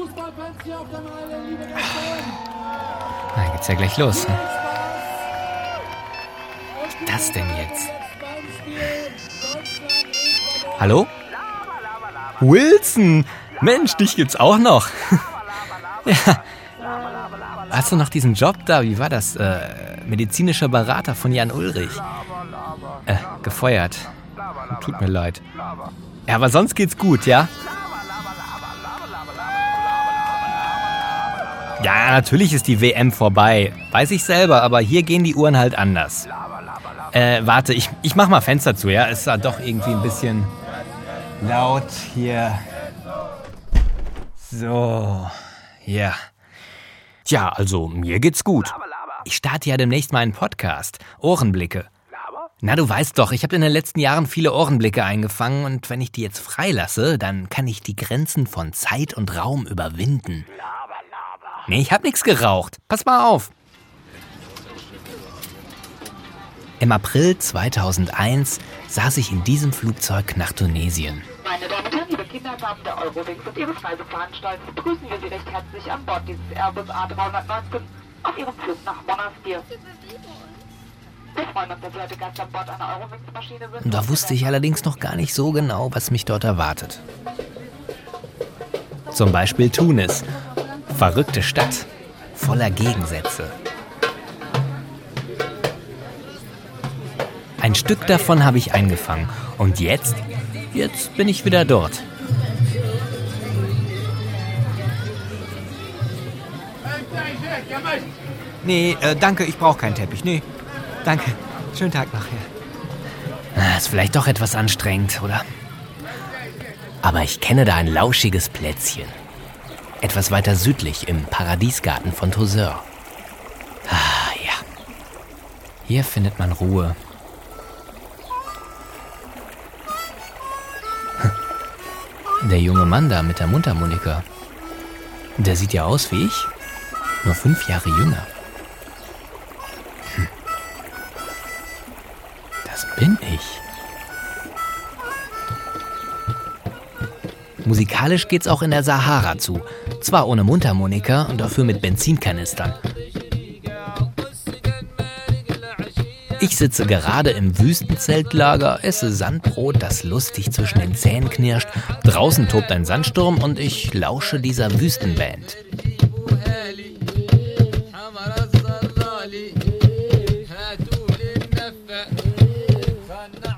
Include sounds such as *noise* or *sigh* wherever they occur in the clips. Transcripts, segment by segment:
Fußballfans hier auf der Meile, liebe Gäste. Na, geht's ja gleich los. Ne? Was ist das denn jetzt? Hallo? Wilson! Mensch, dich gibt's auch noch. *laughs* ja. Hast du noch diesen Job da? Wie war das? Äh, medizinischer Berater von Jan Ulrich. Äh, gefeuert. Tut mir leid. Ja, aber sonst geht's gut, ja? Ja, natürlich ist die WM vorbei. Weiß ich selber, aber hier gehen die Uhren halt anders. Äh, warte, ich, ich mach mal Fenster zu, ja? Ist da doch irgendwie ein bisschen laut hier. So, ja. Tja, also mir geht's gut. Ich starte ja demnächst mal einen Podcast. Ohrenblicke. Na, du weißt doch, ich habe in den letzten Jahren viele Ohrenblicke eingefangen und wenn ich die jetzt freilasse, dann kann ich die Grenzen von Zeit und Raum überwinden. Nee, ich hab nichts geraucht. Pass mal auf. Im April 2001 saß ich in diesem Flugzeug nach Tunesien. Meine Damen und Herren, liebe Kindergarten der Eurowings und Ihres Reiseveranstalters, begrüßen wir Sie recht herzlich an Bord dieses Airbus A319 auf Ihrem Flug nach Monastir. Da wusste ich allerdings noch gar nicht so genau, was mich dort erwartet. Zum Beispiel Tunis. Verrückte Stadt, voller Gegensätze. Ein Stück davon habe ich eingefangen. Und jetzt, jetzt bin ich wieder dort. Nee, äh, danke, ich brauche keinen Teppich. Nee, danke. Schönen Tag nachher. Ah, ist vielleicht doch etwas anstrengend, oder? Aber ich kenne da ein lauschiges Plätzchen. Etwas weiter südlich im Paradiesgarten von Tozeur. Ah, ja. Hier findet man Ruhe. Der junge Mann da mit der Mundharmonika. Der sieht ja aus wie ich. Nur fünf Jahre jünger. Hm. Das bin ich. Musikalisch geht's auch in der Sahara zu. Zwar ohne Mundharmonika und dafür mit Benzinkanistern. Ich sitze gerade im Wüstenzeltlager, esse Sandbrot, das lustig zwischen den Zähnen knirscht. Draußen tobt ein Sandsturm und ich lausche dieser Wüstenband.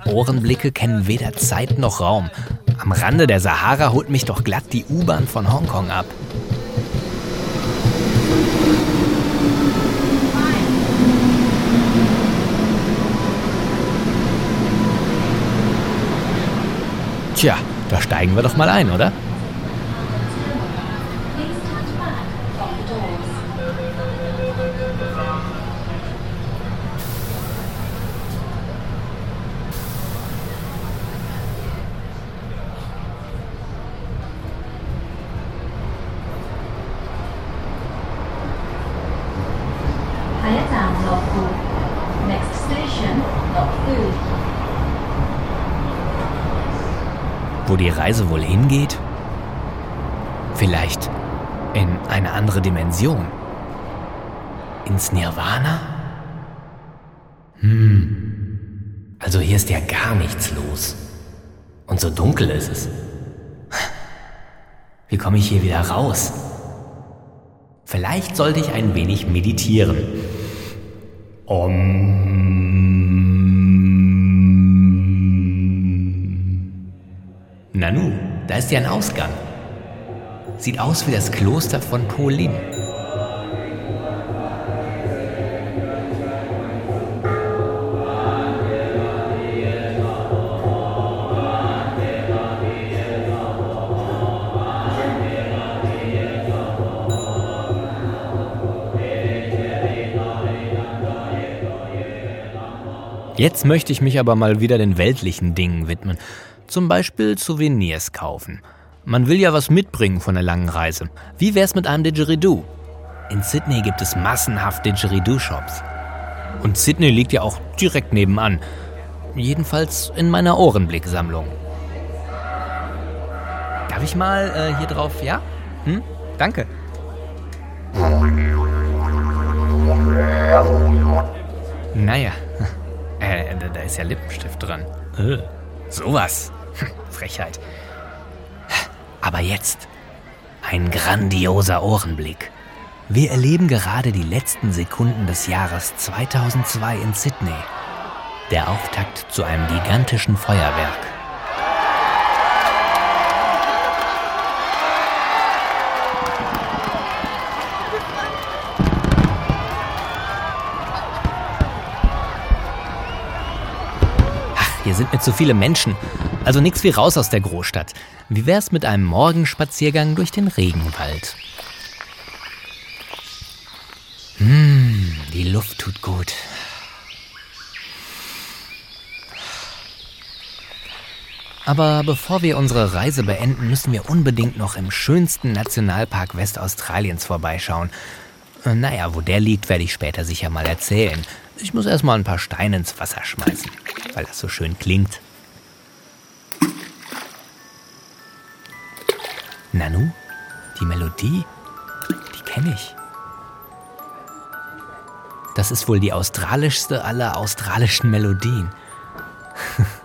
Ohrenblicke kennen weder Zeit noch Raum. Am Rande der Sahara holt mich doch glatt die U-Bahn von Hongkong ab. Tja, da steigen wir doch mal ein, oder? Wo die Reise wohl hingeht? Vielleicht in eine andere Dimension? Ins Nirvana? Hm. Also hier ist ja gar nichts los. Und so dunkel ist es. Wie komme ich hier wieder raus? Vielleicht sollte ich ein wenig meditieren. Om. Nanu, da ist ja ein Ausgang. Sieht aus wie das Kloster von Polin. Jetzt möchte ich mich aber mal wieder den weltlichen Dingen widmen. Zum Beispiel Souvenirs kaufen. Man will ja was mitbringen von der langen Reise. Wie wär's mit einem Didgeridoo? In Sydney gibt es massenhaft Didgeridoo-Shops. Und Sydney liegt ja auch direkt nebenan. Jedenfalls in meiner Ohrenblicksammlung. Darf ich mal äh, hier drauf, ja? Hm? Danke. Naja, *laughs* äh, da, ist ja Lippenstift dran. Äh, sowas. *laughs* Frechheit. Aber jetzt ein grandioser Ohrenblick. Wir erleben gerade die letzten Sekunden des Jahres 2002 in Sydney. Der Auftakt zu einem gigantischen Feuerwerk. Ach, hier sind mir zu viele Menschen. Also nichts wie raus aus der Großstadt. Wie wär's mit einem Morgenspaziergang durch den Regenwald? Hm, die Luft tut gut. Aber bevor wir unsere Reise beenden, müssen wir unbedingt noch im schönsten Nationalpark Westaustraliens vorbeischauen. Äh, Naja, wo der liegt, werde ich später sicher mal erzählen. Ich muss erstmal ein paar Steine ins Wasser schmeißen, weil das so schön klingt. Nanu, die Melodie, die kenne ich. Das ist wohl die australischste aller australischen Melodien. *laughs*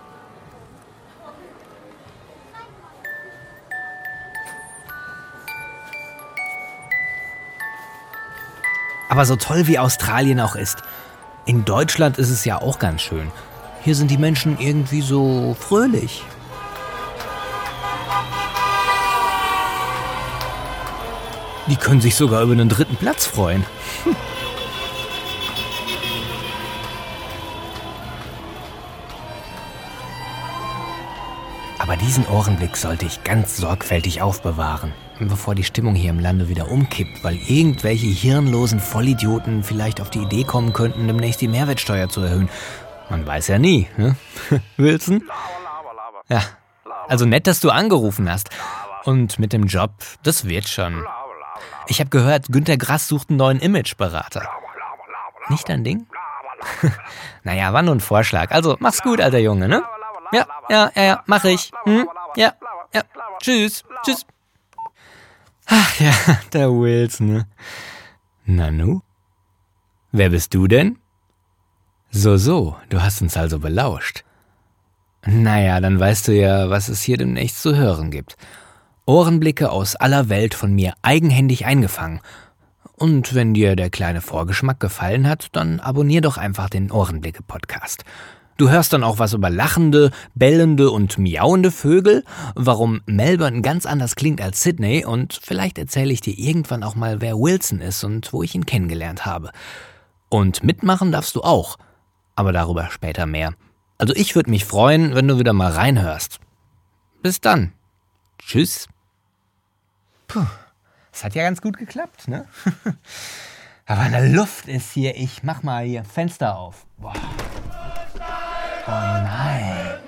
Aber so toll wie Australien auch ist, in Deutschland ist es ja auch ganz schön. Hier sind die Menschen irgendwie so fröhlich. Die können sich sogar über einen dritten Platz freuen. Aber diesen Ohrenblick sollte ich ganz sorgfältig aufbewahren, bevor die Stimmung hier im Lande wieder umkippt, weil irgendwelche hirnlosen Vollidioten vielleicht auf die Idee kommen könnten, demnächst die Mehrwertsteuer zu erhöhen. Man weiß ja nie, ne? *laughs* Wilson? Ja. Also nett, dass du angerufen hast. Und mit dem Job, das wird schon. Ich habe gehört, Günter Grass sucht einen neuen Imageberater. Nicht dein Ding? *laughs* naja, war nur ein Vorschlag. Also mach's gut, alter Junge, ne? Ja, ja, ja, ja, mach ich. Hm? Ja, ja. Tschüss, tschüss. Ach ja, *laughs* der Wilson, ne? Nanu? Wer bist du denn? So, so, du hast uns also belauscht. Naja, dann weißt du ja, was es hier demnächst zu hören gibt. Ohrenblicke aus aller Welt von mir eigenhändig eingefangen. Und wenn dir der kleine Vorgeschmack gefallen hat, dann abonnier doch einfach den Ohrenblicke-Podcast. Du hörst dann auch was über lachende, bellende und miauende Vögel, warum Melbourne ganz anders klingt als Sydney und vielleicht erzähle ich dir irgendwann auch mal, wer Wilson ist und wo ich ihn kennengelernt habe. Und mitmachen darfst du auch, aber darüber später mehr. Also ich würde mich freuen, wenn du wieder mal reinhörst. Bis dann. Tschüss. Puh, das hat ja ganz gut geklappt, ne? *laughs* Aber eine Luft ist hier. Ich mach mal hier Fenster auf. Boah. Oh nein.